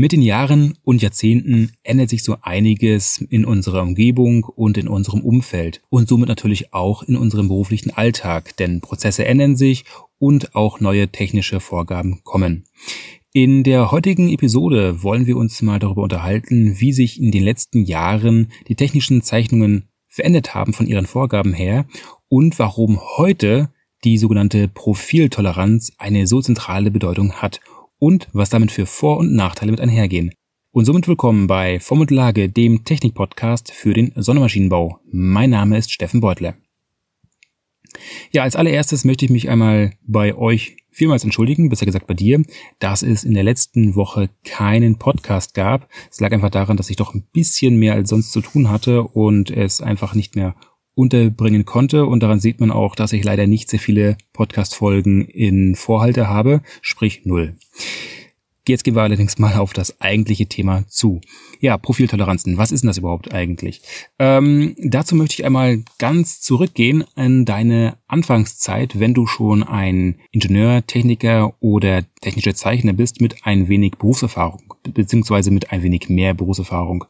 Mit den Jahren und Jahrzehnten ändert sich so einiges in unserer Umgebung und in unserem Umfeld und somit natürlich auch in unserem beruflichen Alltag, denn Prozesse ändern sich und auch neue technische Vorgaben kommen. In der heutigen Episode wollen wir uns mal darüber unterhalten, wie sich in den letzten Jahren die technischen Zeichnungen verändert haben von ihren Vorgaben her und warum heute die sogenannte Profiltoleranz eine so zentrale Bedeutung hat und was damit für Vor- und Nachteile mit einhergehen. Und somit willkommen bei Form und Lage, dem Technik-Podcast für den Sondermaschinenbau. Mein Name ist Steffen Beutler. Ja, als allererstes möchte ich mich einmal bei euch vielmals entschuldigen, besser gesagt bei dir, dass es in der letzten Woche keinen Podcast gab. Es lag einfach daran, dass ich doch ein bisschen mehr als sonst zu tun hatte und es einfach nicht mehr unterbringen konnte. Und daran sieht man auch, dass ich leider nicht sehr viele Podcast-Folgen in Vorhalte habe, sprich null. Jetzt gehen wir allerdings mal auf das eigentliche Thema zu. Ja, Profiltoleranzen. Was ist denn das überhaupt eigentlich? Ähm, dazu möchte ich einmal ganz zurückgehen an deine Anfangszeit, wenn du schon ein Ingenieur, Techniker oder technischer Zeichner bist mit ein wenig Berufserfahrung, beziehungsweise mit ein wenig mehr Berufserfahrung.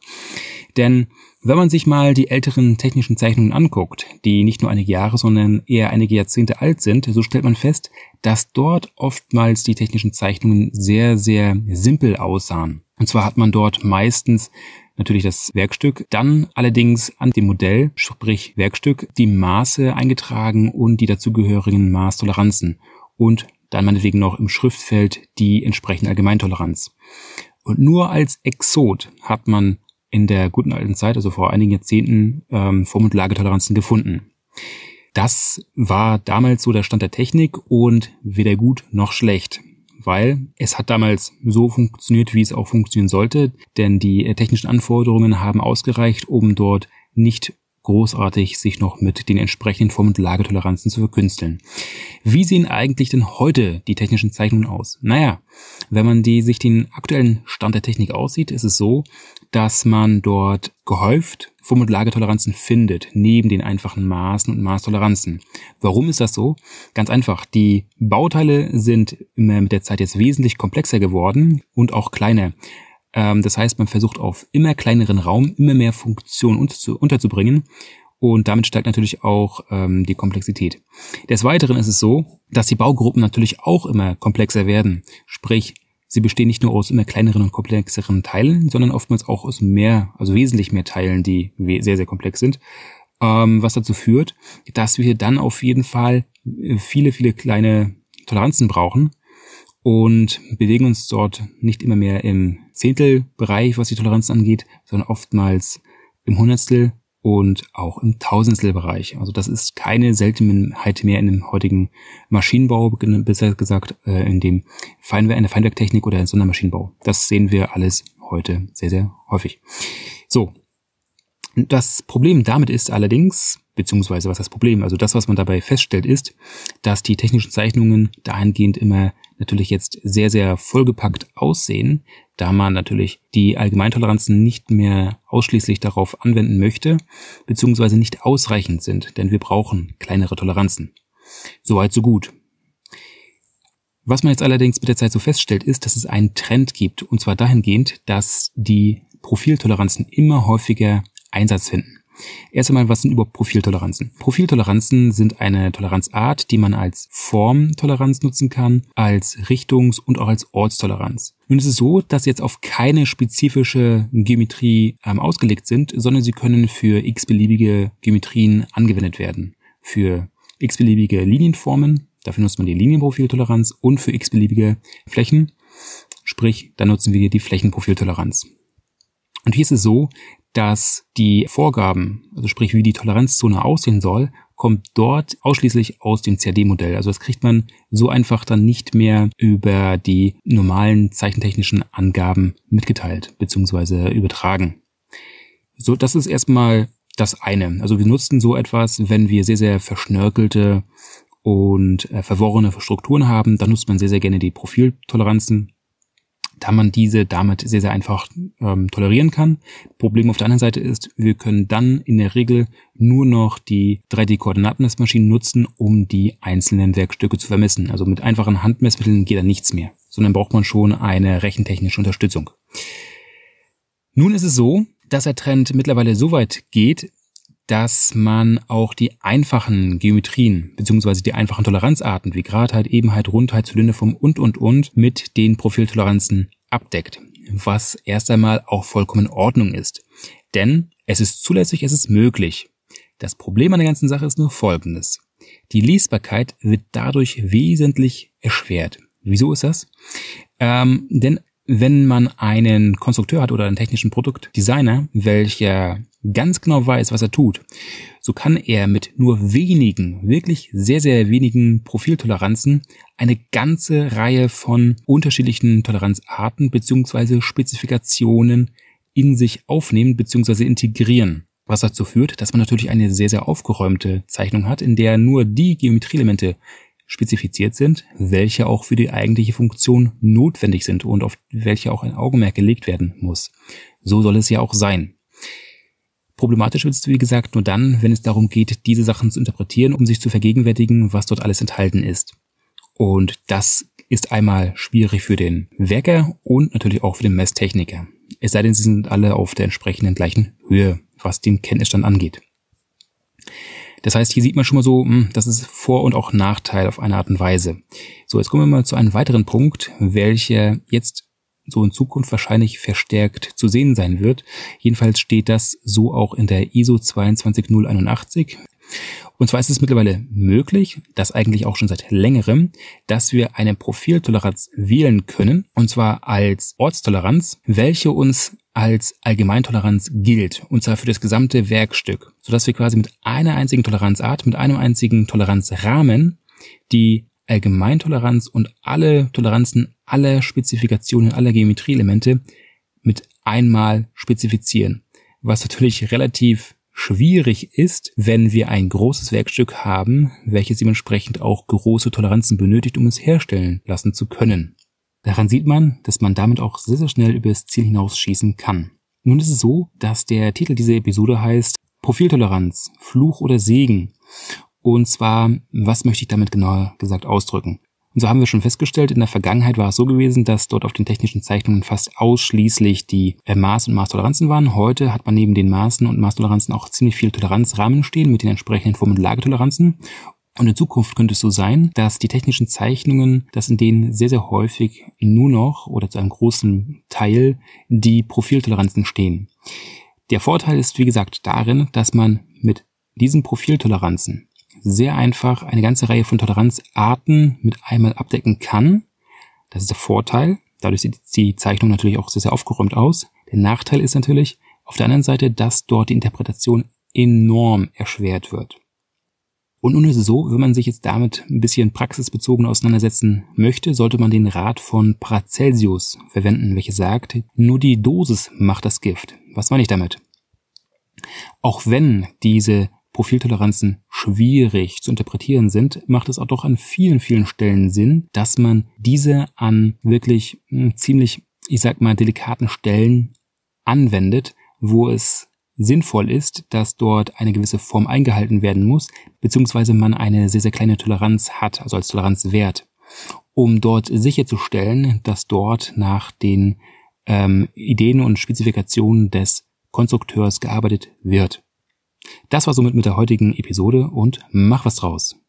Denn wenn man sich mal die älteren technischen Zeichnungen anguckt, die nicht nur einige Jahre, sondern eher einige Jahrzehnte alt sind, so stellt man fest, dass dort oftmals die technischen Zeichnungen sehr, sehr simpel aussahen. Und zwar hat man dort meistens natürlich das Werkstück, dann allerdings an dem Modell, sprich Werkstück, die Maße eingetragen und die dazugehörigen Maßtoleranzen und dann meinetwegen noch im Schriftfeld die entsprechende Allgemeintoleranz. Und nur als Exot hat man in der guten alten Zeit, also vor einigen Jahrzehnten, ähm, Form- und Lagetoleranzen gefunden. Das war damals so der Stand der Technik und weder gut noch schlecht, weil es hat damals so funktioniert, wie es auch funktionieren sollte, denn die äh, technischen Anforderungen haben ausgereicht, um dort nicht großartig sich noch mit den entsprechenden Form- und Lagetoleranzen zu verkünsteln. Wie sehen eigentlich denn heute die technischen Zeichnungen aus? Naja, wenn man die, sich den aktuellen Stand der Technik aussieht, ist es so, dass man dort gehäuft Form- und Lagetoleranzen findet, neben den einfachen Maßen und Maßtoleranzen. Warum ist das so? Ganz einfach. Die Bauteile sind immer mit der Zeit jetzt wesentlich komplexer geworden und auch kleiner. Ähm, das heißt, man versucht auf immer kleineren Raum immer mehr Funktionen unterzubringen und damit steigt natürlich auch ähm, die Komplexität. Des Weiteren ist es so, dass die Baugruppen natürlich auch immer komplexer werden. Sprich, sie bestehen nicht nur aus immer kleineren und komplexeren Teilen, sondern oftmals auch aus mehr, also wesentlich mehr Teilen, die sehr, sehr komplex sind. Ähm, was dazu führt, dass wir dann auf jeden Fall äh, viele, viele kleine Toleranzen brauchen und bewegen uns dort nicht immer mehr im Zehntelbereich, was die Toleranz angeht, sondern oftmals im Hundertstel und auch im Tausendstelbereich. Also das ist keine Seltenheit mehr in dem heutigen Maschinenbau, besser gesagt äh, in dem Feinwerk, in der Feinwerktechnik oder Sondermaschinenbau. Das sehen wir alles heute sehr, sehr häufig. So. Das Problem damit ist allerdings, beziehungsweise was das Problem, also das, was man dabei feststellt, ist, dass die technischen Zeichnungen dahingehend immer natürlich jetzt sehr, sehr vollgepackt aussehen, da man natürlich die Allgemeintoleranzen nicht mehr ausschließlich darauf anwenden möchte, beziehungsweise nicht ausreichend sind, denn wir brauchen kleinere Toleranzen. Soweit, so gut. Was man jetzt allerdings mit der Zeit so feststellt, ist, dass es einen Trend gibt, und zwar dahingehend, dass die Profiltoleranzen immer häufiger Einsatz finden. Erst einmal, was sind überhaupt Profiltoleranzen? Profiltoleranzen sind eine Toleranzart, die man als Formtoleranz nutzen kann, als Richtungs- und auch als Ortstoleranz. Nun ist es so, dass sie jetzt auf keine spezifische Geometrie ähm, ausgelegt sind, sondern sie können für x-beliebige Geometrien angewendet werden. Für x-beliebige Linienformen, dafür nutzt man die Linienprofiltoleranz und für x-beliebige Flächen, sprich, dann nutzen wir die Flächenprofiltoleranz. Und hier ist es so, dass die Vorgaben, also sprich wie die Toleranzzone aussehen soll, kommt dort ausschließlich aus dem CAD-Modell. Also das kriegt man so einfach dann nicht mehr über die normalen zeichentechnischen Angaben mitgeteilt bzw. übertragen. So, das ist erstmal das eine. Also wir nutzen so etwas, wenn wir sehr, sehr verschnörkelte und äh, verworrene Strukturen haben, dann nutzt man sehr, sehr gerne die Profiltoleranzen da man diese damit sehr, sehr einfach ähm, tolerieren kann. Problem auf der anderen Seite ist, wir können dann in der Regel nur noch die 3D-Koordinatenmessmaschinen nutzen, um die einzelnen Werkstücke zu vermessen. Also mit einfachen Handmessmitteln geht da nichts mehr. sondern braucht man schon eine rechentechnische Unterstützung. Nun ist es so, dass der Trend mittlerweile so weit geht, dass man auch die einfachen Geometrien beziehungsweise die einfachen Toleranzarten wie Gradheit, Ebenheit, Rundheit, Zylinderform und und und mit den Profiltoleranzen abdeckt, was erst einmal auch vollkommen in Ordnung ist. Denn es ist zulässig, es ist möglich. Das Problem an der ganzen Sache ist nur folgendes. Die Lesbarkeit wird dadurch wesentlich erschwert. Wieso ist das? Ähm, denn wenn man einen Konstrukteur hat oder einen technischen Produktdesigner, welcher ganz genau weiß, was er tut, so kann er mit nur wenigen, wirklich sehr, sehr wenigen Profiltoleranzen eine ganze Reihe von unterschiedlichen Toleranzarten beziehungsweise Spezifikationen in sich aufnehmen beziehungsweise integrieren. Was dazu führt, dass man natürlich eine sehr, sehr aufgeräumte Zeichnung hat, in der nur die Geometrieelemente spezifiziert sind, welche auch für die eigentliche Funktion notwendig sind und auf welche auch ein Augenmerk gelegt werden muss. So soll es ja auch sein. Problematisch wird es, wie gesagt, nur dann, wenn es darum geht, diese Sachen zu interpretieren, um sich zu vergegenwärtigen, was dort alles enthalten ist. Und das ist einmal schwierig für den Werker und natürlich auch für den Messtechniker. Es sei denn, sie sind alle auf der entsprechenden gleichen Höhe, was den Kenntnisstand angeht. Das heißt, hier sieht man schon mal so, hm, das ist Vor- und auch Nachteil auf eine Art und Weise. So, jetzt kommen wir mal zu einem weiteren Punkt, welcher jetzt so in Zukunft wahrscheinlich verstärkt zu sehen sein wird. Jedenfalls steht das so auch in der ISO 22081. Und zwar ist es mittlerweile möglich, das eigentlich auch schon seit längerem, dass wir eine Profiltoleranz wählen können, und zwar als Ortstoleranz, welche uns als Allgemeintoleranz gilt, und zwar für das gesamte Werkstück, sodass wir quasi mit einer einzigen Toleranzart, mit einem einzigen Toleranzrahmen die Allgemeintoleranz und alle Toleranzen, alle Spezifikationen, aller Geometrieelemente mit einmal spezifizieren. Was natürlich relativ schwierig ist, wenn wir ein großes Werkstück haben, welches dementsprechend auch große Toleranzen benötigt, um es herstellen lassen zu können. Daran sieht man, dass man damit auch sehr, sehr schnell über das Ziel hinausschießen kann. Nun ist es so, dass der Titel dieser Episode heißt Profiltoleranz, Fluch oder Segen. Und zwar, was möchte ich damit genauer gesagt ausdrücken? Und so haben wir schon festgestellt, in der Vergangenheit war es so gewesen, dass dort auf den technischen Zeichnungen fast ausschließlich die äh, Maß- und Maßtoleranzen waren. Heute hat man neben den Maßen und Maßtoleranzen auch ziemlich viel Toleranzrahmen stehen mit den entsprechenden Form- und Lagetoleranzen. Und in Zukunft könnte es so sein, dass die technischen Zeichnungen, dass in denen sehr, sehr häufig nur noch oder zu einem großen Teil die Profiltoleranzen stehen. Der Vorteil ist, wie gesagt, darin, dass man mit diesen Profiltoleranzen sehr einfach eine ganze Reihe von Toleranzarten mit einmal abdecken kann. Das ist der Vorteil. Dadurch sieht die Zeichnung natürlich auch sehr, sehr aufgeräumt aus. Der Nachteil ist natürlich auf der anderen Seite, dass dort die Interpretation enorm erschwert wird. Und nun ist es so, wenn man sich jetzt damit ein bisschen praxisbezogen auseinandersetzen möchte, sollte man den Rat von Paracelsius verwenden, welcher sagt, nur die Dosis macht das Gift. Was meine ich damit? Auch wenn diese Profiltoleranzen schwierig zu interpretieren sind, macht es auch doch an vielen, vielen Stellen Sinn, dass man diese an wirklich hm, ziemlich, ich sag mal, delikaten Stellen anwendet, wo es sinnvoll ist, dass dort eine gewisse Form eingehalten werden muss, beziehungsweise man eine sehr, sehr kleine Toleranz hat, also als Toleranzwert, um dort sicherzustellen, dass dort nach den ähm, Ideen und Spezifikationen des Konstrukteurs gearbeitet wird. Das war somit mit der heutigen Episode und mach was draus.